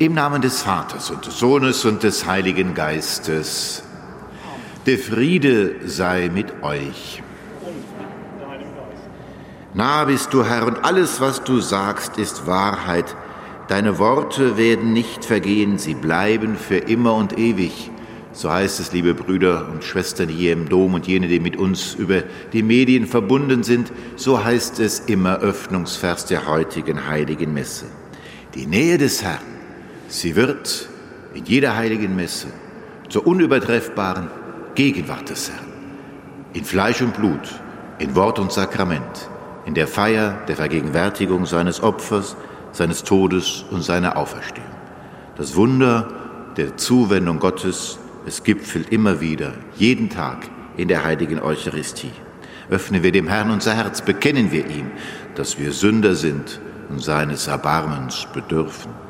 Im Namen des Vaters und des Sohnes und des Heiligen Geistes. Der Friede sei mit euch. Nah bist du, Herr, und alles, was du sagst, ist Wahrheit. Deine Worte werden nicht vergehen, sie bleiben für immer und ewig. So heißt es, liebe Brüder und Schwestern hier im Dom und jene, die mit uns über die Medien verbunden sind, so heißt es im Eröffnungsvers der heutigen heiligen Messe. Die Nähe des Herrn Sie wird in jeder heiligen Messe zur unübertreffbaren Gegenwart des Herrn. In Fleisch und Blut, in Wort und Sakrament, in der Feier der Vergegenwärtigung seines Opfers, seines Todes und seiner Auferstehung. Das Wunder der Zuwendung Gottes, es gipfelt immer wieder, jeden Tag in der heiligen Eucharistie. Öffnen wir dem Herrn unser Herz, bekennen wir ihm, dass wir Sünder sind und seines Erbarmens bedürfen.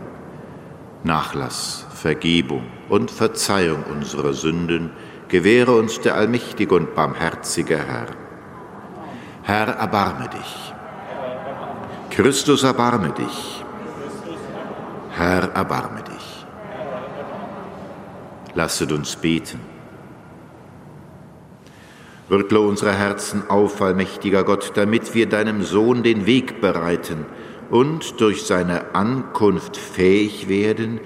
Nachlass, Vergebung und Verzeihung unserer Sünden gewähre uns der allmächtige und barmherzige Herr. Herr, erbarme dich. Christus, erbarme dich. Herr, erbarme dich. Lasset uns beten. Rüttle unsere Herzen auf, allmächtiger Gott, damit wir deinem Sohn den Weg bereiten – und durch seine Ankunft fähig werden,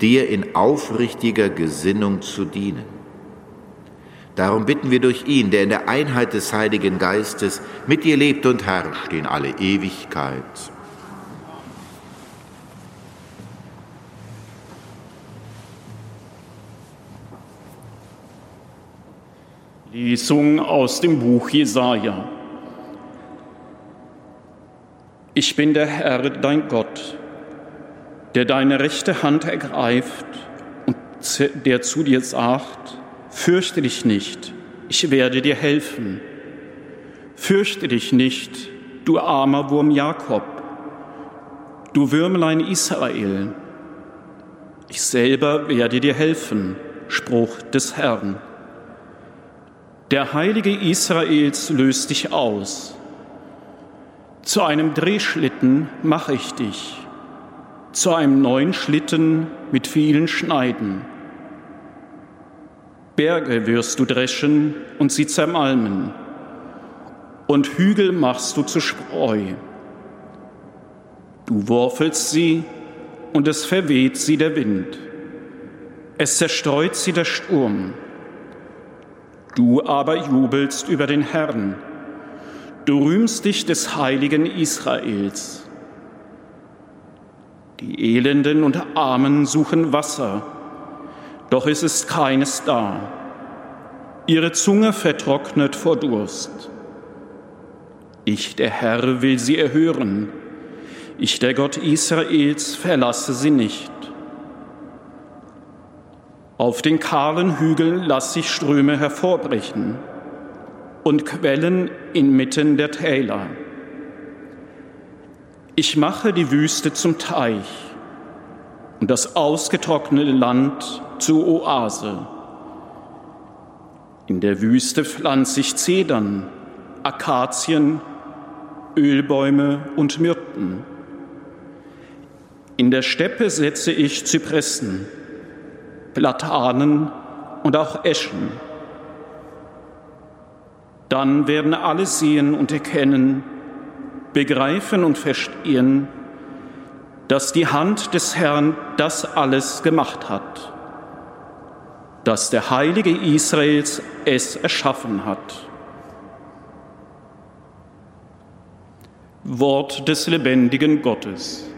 dir in aufrichtiger Gesinnung zu dienen. Darum bitten wir durch ihn, der in der Einheit des Heiligen Geistes mit dir lebt und herrscht in alle Ewigkeit. Lesung aus dem Buch Jesaja. Ich bin der Herr, dein Gott, der deine rechte Hand ergreift und der zu dir sagt, fürchte dich nicht, ich werde dir helfen. Fürchte dich nicht, du armer Wurm Jakob, du Würmlein Israel. Ich selber werde dir helfen, Spruch des Herrn. Der Heilige Israels löst dich aus zu einem Drehschlitten mache ich dich, zu einem neuen Schlitten mit vielen Schneiden. Berge wirst du dreschen und sie zermalmen, und Hügel machst du zu Spreu. Du wurfelst sie, und es verweht sie der Wind. Es zerstreut sie der Sturm. Du aber jubelst über den Herrn Du rühmst dich des heiligen Israels. Die Elenden und Armen suchen Wasser, doch es ist keines da. Ihre Zunge vertrocknet vor Durst. Ich, der Herr, will sie erhören. Ich, der Gott Israels, verlasse sie nicht. Auf den kahlen Hügeln lass ich Ströme hervorbrechen und Quellen inmitten der Täler. Ich mache die Wüste zum Teich und das ausgetrocknete Land zur Oase. In der Wüste pflanze ich Zedern, Akazien, Ölbäume und Myrten. In der Steppe setze ich Zypressen, Platanen und auch Eschen dann werden alle sehen und erkennen, begreifen und verstehen, dass die Hand des Herrn das alles gemacht hat, dass der Heilige Israels es erschaffen hat. Wort des lebendigen Gottes.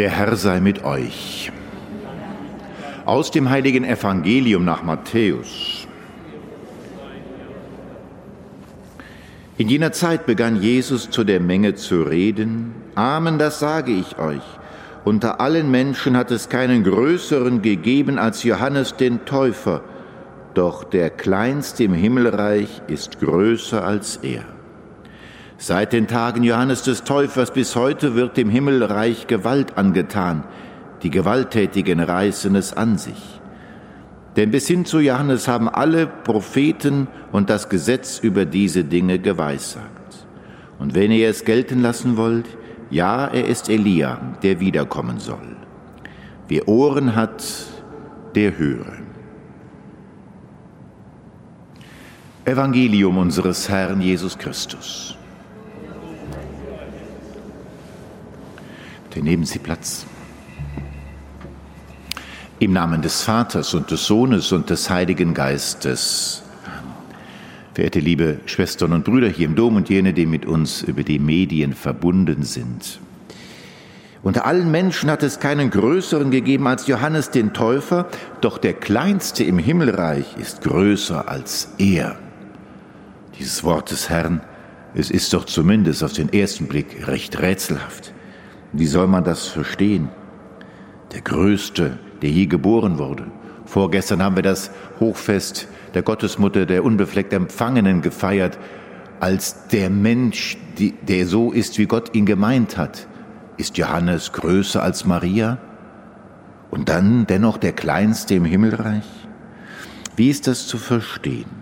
Der Herr sei mit euch. Aus dem heiligen Evangelium nach Matthäus. In jener Zeit begann Jesus zu der Menge zu reden. Amen, das sage ich euch. Unter allen Menschen hat es keinen größeren gegeben als Johannes den Täufer, doch der Kleinste im Himmelreich ist größer als er. Seit den Tagen Johannes des Täufers bis heute wird dem Himmelreich Gewalt angetan. Die Gewalttätigen reißen es an sich. Denn bis hin zu Johannes haben alle Propheten und das Gesetz über diese Dinge geweissagt. Und wenn ihr es gelten lassen wollt, ja, er ist Elia, der wiederkommen soll. Wer Ohren hat, der höre. Evangelium unseres Herrn Jesus Christus. Bitte nehmen Sie Platz. Im Namen des Vaters und des Sohnes und des Heiligen Geistes. Verehrte liebe Schwestern und Brüder hier im Dom und jene, die mit uns über die Medien verbunden sind. Unter allen Menschen hat es keinen größeren gegeben als Johannes den Täufer, doch der Kleinste im Himmelreich ist größer als er. Dieses Wort des Herrn, es ist doch zumindest auf den ersten Blick recht rätselhaft. Wie soll man das verstehen? Der Größte, der je geboren wurde. Vorgestern haben wir das Hochfest der Gottesmutter der unbefleckt Empfangenen gefeiert, als der Mensch, die, der so ist, wie Gott ihn gemeint hat. Ist Johannes größer als Maria? Und dann dennoch der Kleinste im Himmelreich? Wie ist das zu verstehen?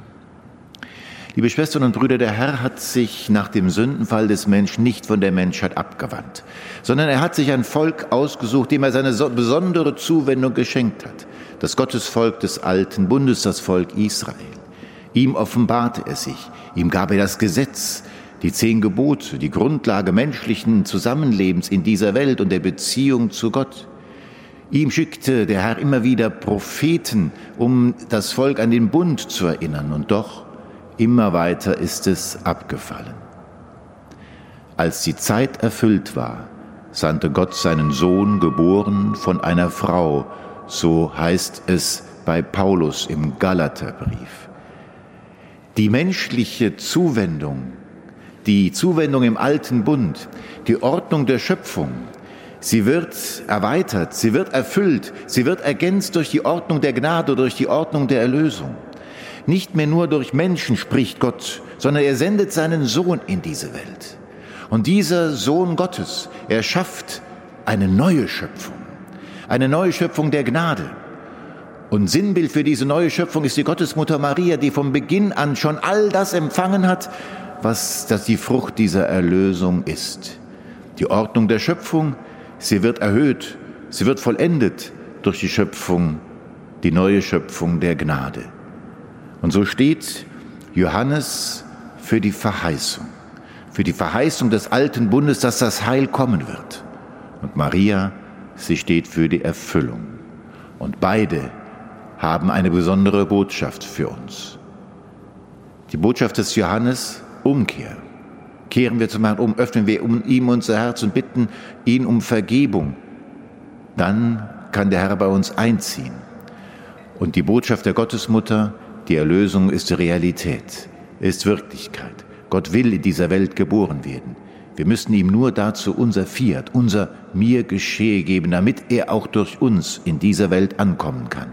Liebe Schwestern und Brüder, der Herr hat sich nach dem Sündenfall des Menschen nicht von der Menschheit abgewandt, sondern er hat sich ein Volk ausgesucht, dem er seine besondere Zuwendung geschenkt hat. Das Gottesvolk des alten Bundes, das Volk Israel. Ihm offenbarte er sich, ihm gab er das Gesetz, die zehn Gebote, die Grundlage menschlichen Zusammenlebens in dieser Welt und der Beziehung zu Gott. Ihm schickte der Herr immer wieder Propheten, um das Volk an den Bund zu erinnern. Und doch immer weiter ist es abgefallen. Als die Zeit erfüllt war, sandte Gott seinen Sohn, geboren von einer Frau, so heißt es bei Paulus im Galaterbrief. Die menschliche Zuwendung, die Zuwendung im alten Bund, die Ordnung der Schöpfung, sie wird erweitert, sie wird erfüllt, sie wird ergänzt durch die Ordnung der Gnade, durch die Ordnung der Erlösung. Nicht mehr nur durch Menschen spricht Gott, sondern er sendet seinen Sohn in diese Welt. Und dieser Sohn Gottes, er schafft eine neue Schöpfung, eine neue Schöpfung der Gnade. Und Sinnbild für diese neue Schöpfung ist die Gottesmutter Maria, die vom Beginn an schon all das empfangen hat, was das die Frucht dieser Erlösung ist. Die Ordnung der Schöpfung, sie wird erhöht, sie wird vollendet durch die Schöpfung, die neue Schöpfung der Gnade. Und so steht Johannes für die Verheißung, für die Verheißung des alten Bundes, dass das Heil kommen wird. Und Maria, sie steht für die Erfüllung. Und beide haben eine besondere Botschaft für uns. Die Botschaft des Johannes, Umkehr. Kehren wir zum Herrn um, öffnen wir ihm unser Herz und bitten ihn um Vergebung. Dann kann der Herr bei uns einziehen. Und die Botschaft der Gottesmutter, die Erlösung ist Realität, ist Wirklichkeit. Gott will in dieser Welt geboren werden. Wir müssen ihm nur dazu unser Fiat, unser mir geschehe geben, damit er auch durch uns in dieser Welt ankommen kann.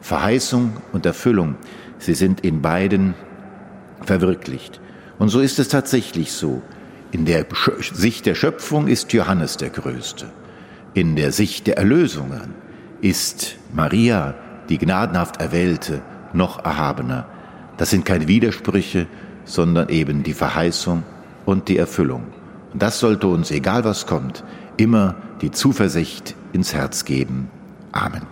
Verheißung und Erfüllung, sie sind in beiden verwirklicht. Und so ist es tatsächlich so. In der Sicht der Schöpfung ist Johannes der Größte. In der Sicht der Erlösungen ist Maria die gnadenhaft Erwählte noch erhabener. Das sind keine Widersprüche, sondern eben die Verheißung und die Erfüllung. Und das sollte uns, egal was kommt, immer die Zuversicht ins Herz geben. Amen.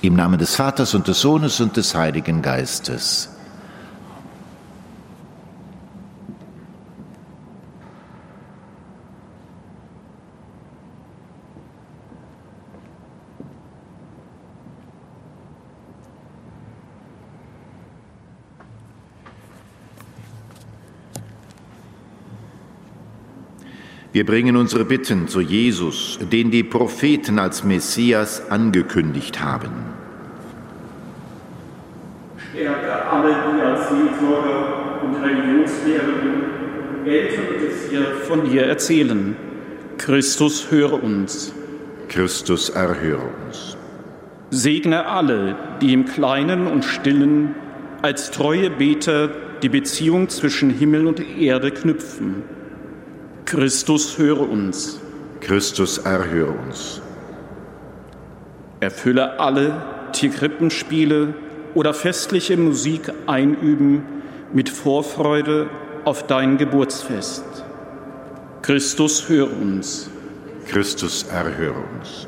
Im Namen des Vaters und des Sohnes und des Heiligen Geistes. Wir bringen unsere Bitten zu Jesus, den die Propheten als Messias angekündigt haben. Stärke alle, die als Seelsorger und Religionslehrerinnen Älteres von dir erzählen. Christus, höre uns. Christus, erhöre uns. Segne alle, die im Kleinen und Stillen als treue Beter die Beziehung zwischen Himmel und Erde knüpfen. Christus, höre uns. Christus, erhöre uns. Erfülle alle, die Krippenspiele oder festliche Musik einüben, mit Vorfreude auf dein Geburtsfest. Christus, höre uns. Christus, erhöre uns.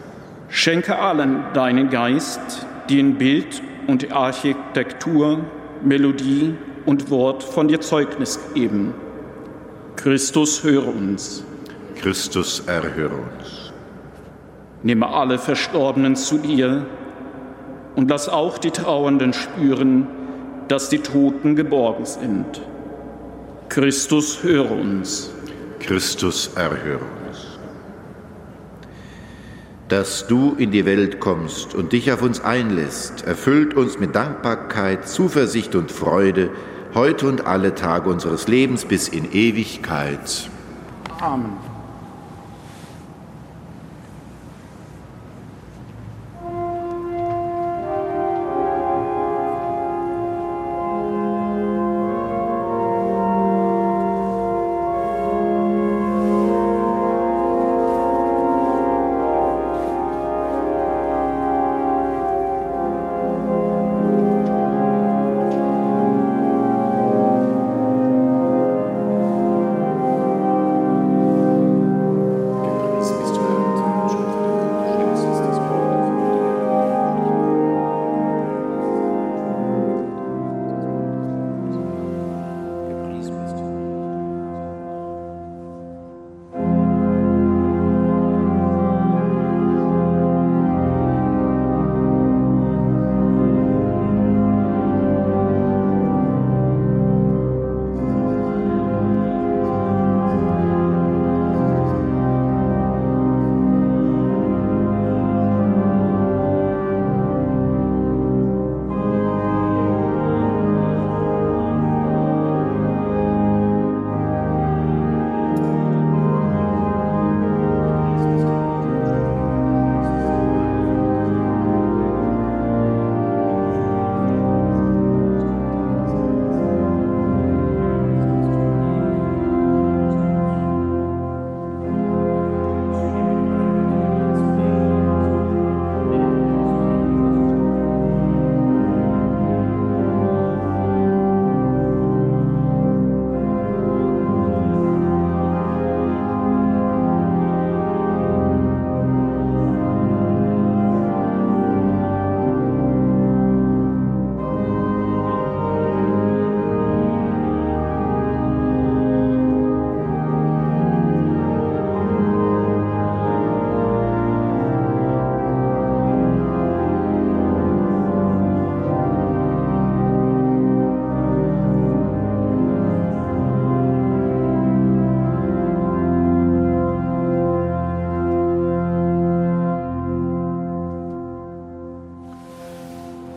Schenke allen deinen Geist, die in Bild und Architektur, Melodie und Wort von dir Zeugnis geben. Christus, höre uns. Christus, erhöre uns. Nehme alle Verstorbenen zu dir und lass auch die Trauernden spüren, dass die Toten geborgen sind. Christus, höre uns. Christus, erhöre uns. Dass du in die Welt kommst und dich auf uns einlässt, erfüllt uns mit Dankbarkeit, Zuversicht und Freude, heute und alle Tage unseres Lebens bis in Ewigkeit. Amen.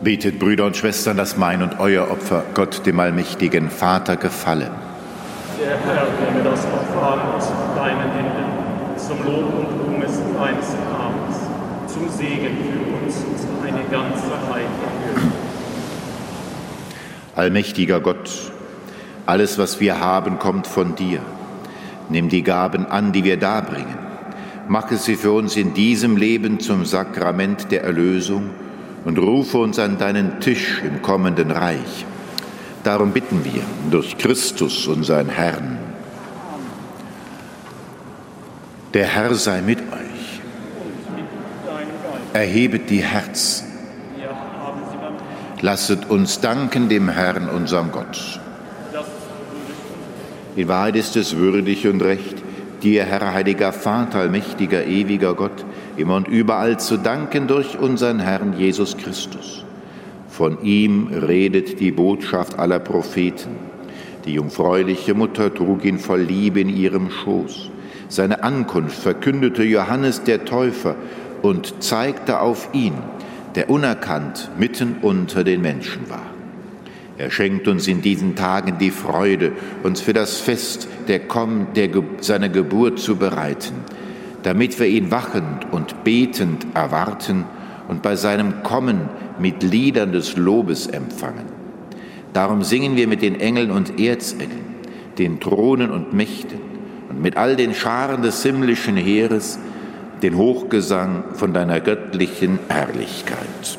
Betet, Brüder und Schwestern, dass mein und euer Opfer Gott, dem allmächtigen Vater, gefallen. Der Herr nehme das Opfer an aus deinen Händen, zum Lob und Ruhm deines Namens, zum Segen für uns und seine ganze Heilige. Allmächtiger Gott, alles, was wir haben, kommt von dir. Nimm die Gaben an, die wir darbringen. Mache sie für uns in diesem Leben zum Sakrament der Erlösung und rufe uns an deinen Tisch im kommenden Reich. Darum bitten wir durch Christus, unseren Herrn. Der Herr sei mit euch. Erhebet die Herzen. Lasset uns danken dem Herrn, unserem Gott. In Wahrheit ist es würdig und recht, dir, Herr, heiliger Vater, allmächtiger, ewiger Gott, immer und überall zu danken durch unseren Herrn Jesus Christus. Von ihm redet die Botschaft aller Propheten. Die jungfräuliche Mutter trug ihn voll Liebe in ihrem Schoß. Seine Ankunft verkündete Johannes der Täufer und zeigte auf ihn, der unerkannt mitten unter den Menschen war. Er schenkt uns in diesen Tagen die Freude, uns für das Fest der, Komm, der seiner Geburt zu bereiten, damit wir ihn wachend und betend erwarten und bei seinem Kommen mit Liedern des Lobes empfangen. Darum singen wir mit den Engeln und Erzengeln, den Thronen und Mächten und mit all den Scharen des himmlischen Heeres den Hochgesang von deiner göttlichen Herrlichkeit.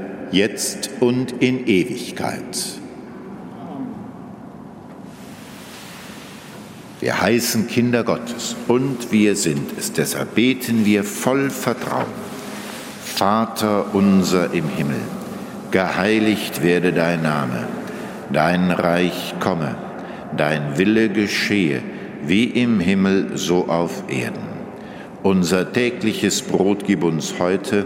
jetzt und in Ewigkeit. Wir heißen Kinder Gottes und wir sind es. Deshalb beten wir voll Vertrauen. Vater unser im Himmel, geheiligt werde dein Name, dein Reich komme, dein Wille geschehe, wie im Himmel so auf Erden. Unser tägliches Brot gib uns heute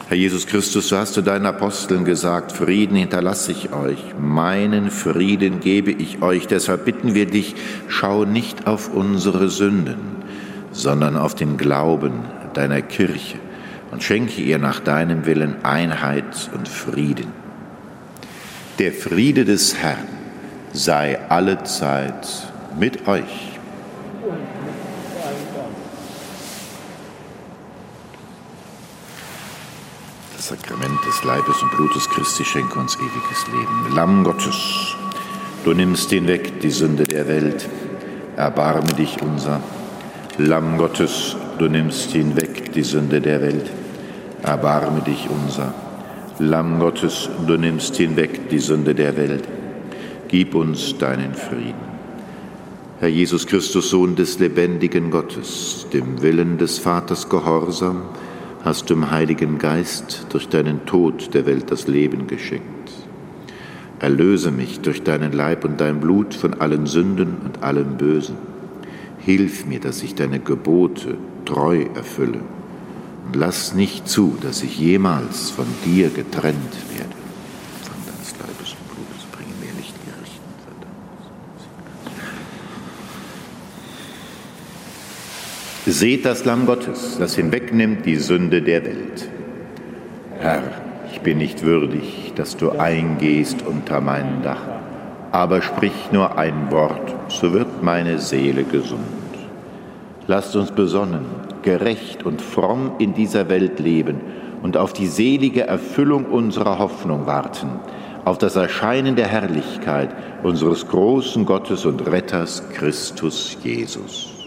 Herr Jesus Christus, so hast du deinen Aposteln gesagt, Frieden hinterlasse ich euch, meinen Frieden gebe ich euch. Deshalb bitten wir dich, schau nicht auf unsere Sünden, sondern auf den Glauben deiner Kirche und schenke ihr nach deinem Willen Einheit und Frieden. Der Friede des Herrn sei allezeit mit euch. Sakrament des Leibes und Blutes Christi schenke uns ewiges Leben. Lamm Gottes, du nimmst hinweg die Sünde der Welt, erbarme dich unser. Lamm Gottes, du nimmst hinweg die Sünde der Welt, erbarme dich unser. Lamm Gottes, du nimmst hinweg die Sünde der Welt, gib uns deinen Frieden. Herr Jesus Christus, Sohn des lebendigen Gottes, dem Willen des Vaters gehorsam, hast du im Heiligen Geist durch deinen Tod der Welt das Leben geschenkt. Erlöse mich durch deinen Leib und dein Blut von allen Sünden und allem Bösen. Hilf mir, dass ich deine Gebote treu erfülle und lass nicht zu, dass ich jemals von dir getrennt werde. Seht das Lamm Gottes, das hinwegnimmt die Sünde der Welt. Herr, ich bin nicht würdig, dass du eingehst unter mein Dach, aber sprich nur ein Wort, so wird meine Seele gesund. Lasst uns besonnen, gerecht und fromm in dieser Welt leben und auf die selige Erfüllung unserer Hoffnung warten, auf das Erscheinen der Herrlichkeit unseres großen Gottes und Retters Christus Jesus.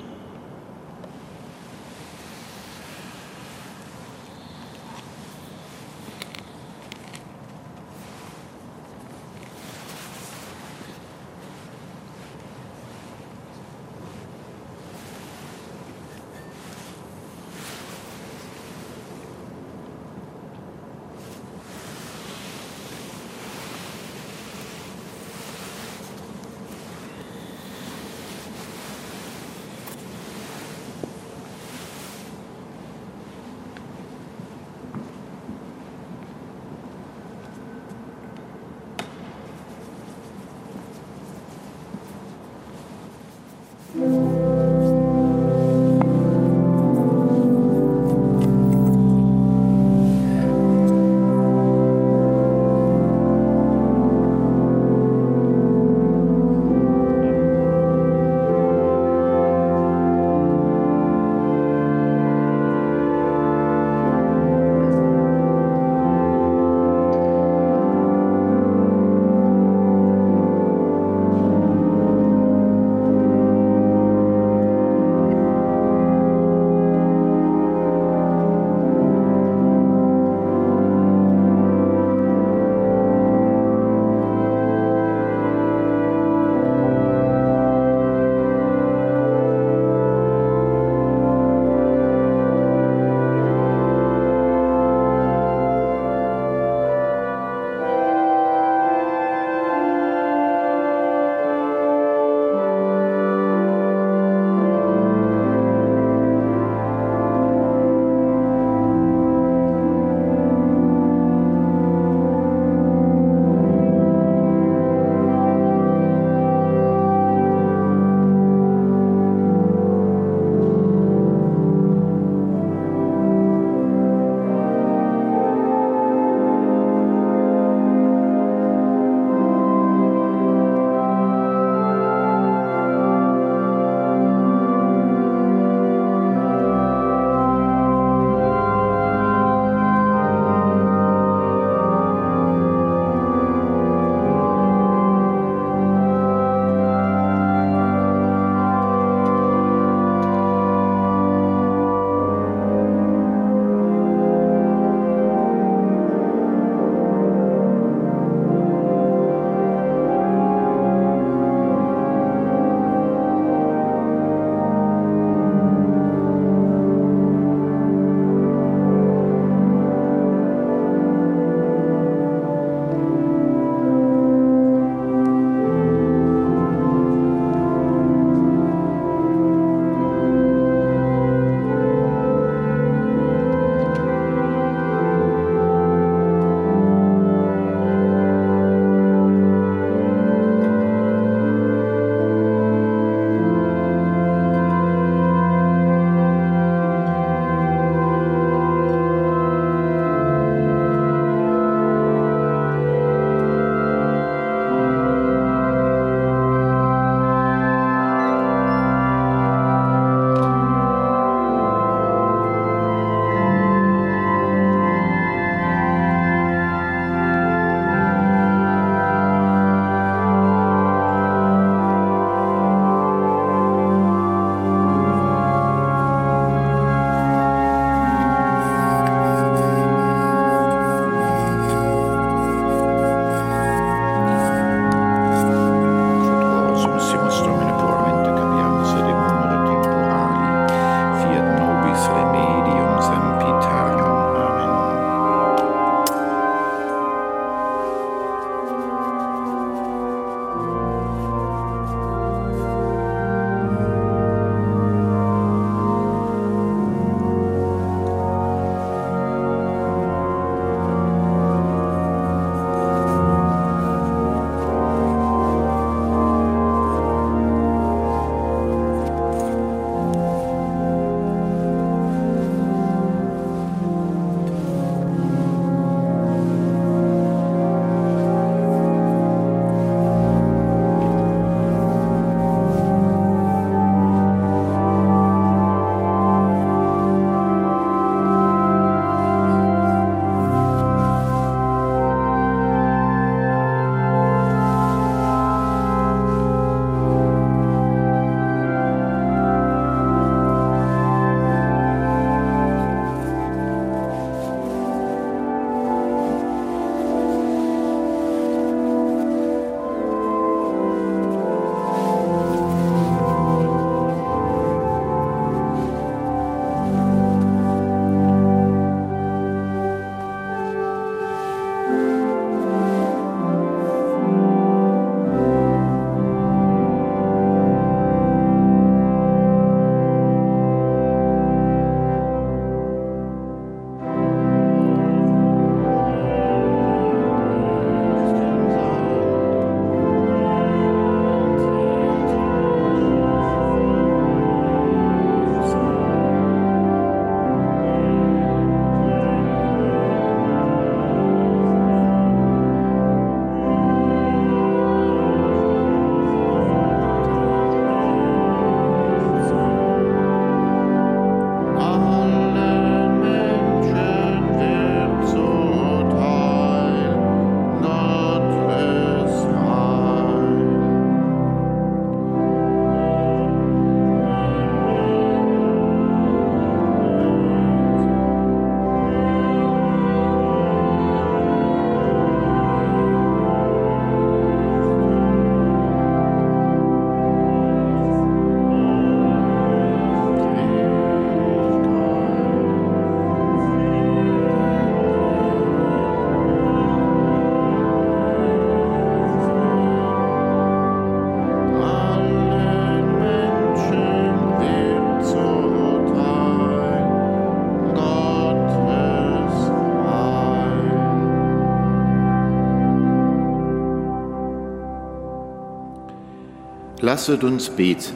Lasset uns beten.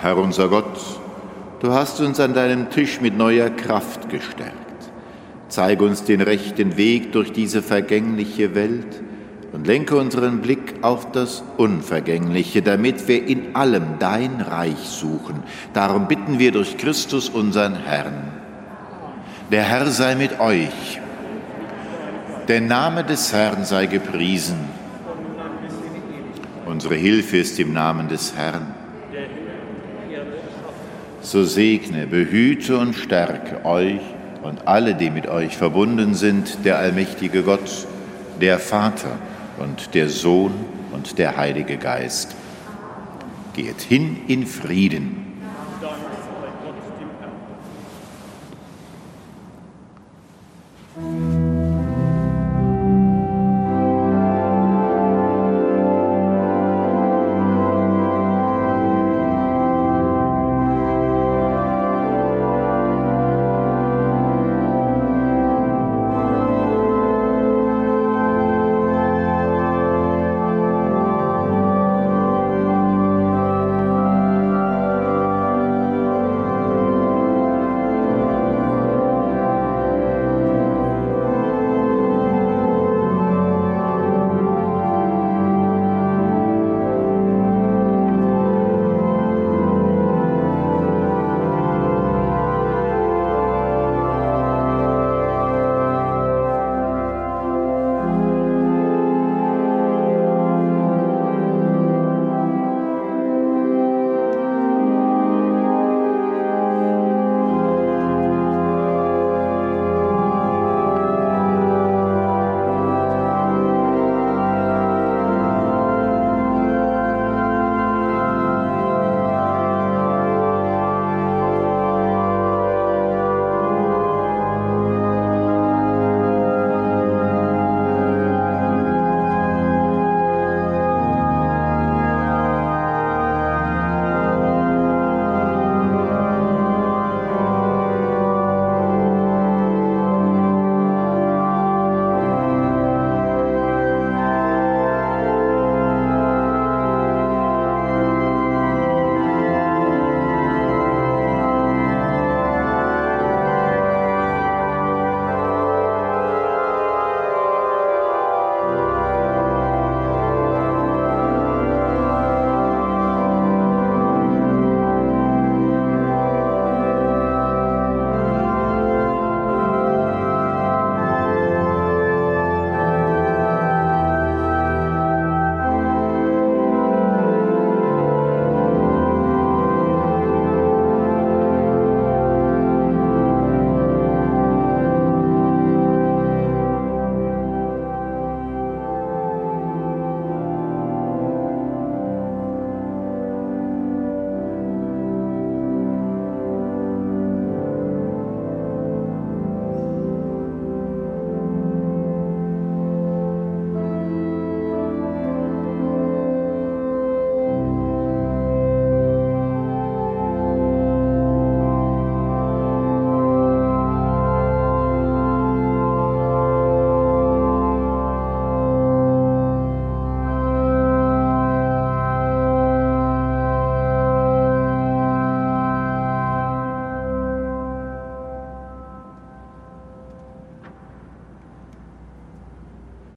Herr unser Gott, du hast uns an deinem Tisch mit neuer Kraft gestärkt. Zeige uns den rechten Weg durch diese vergängliche Welt und lenke unseren Blick auf das Unvergängliche, damit wir in allem dein Reich suchen. Darum bitten wir durch Christus unseren Herrn. Der Herr sei mit euch. Der Name des Herrn sei gepriesen. Unsere Hilfe ist im Namen des Herrn. So segne, behüte und stärke euch und alle, die mit euch verbunden sind, der allmächtige Gott, der Vater und der Sohn und der Heilige Geist. Geht hin in Frieden.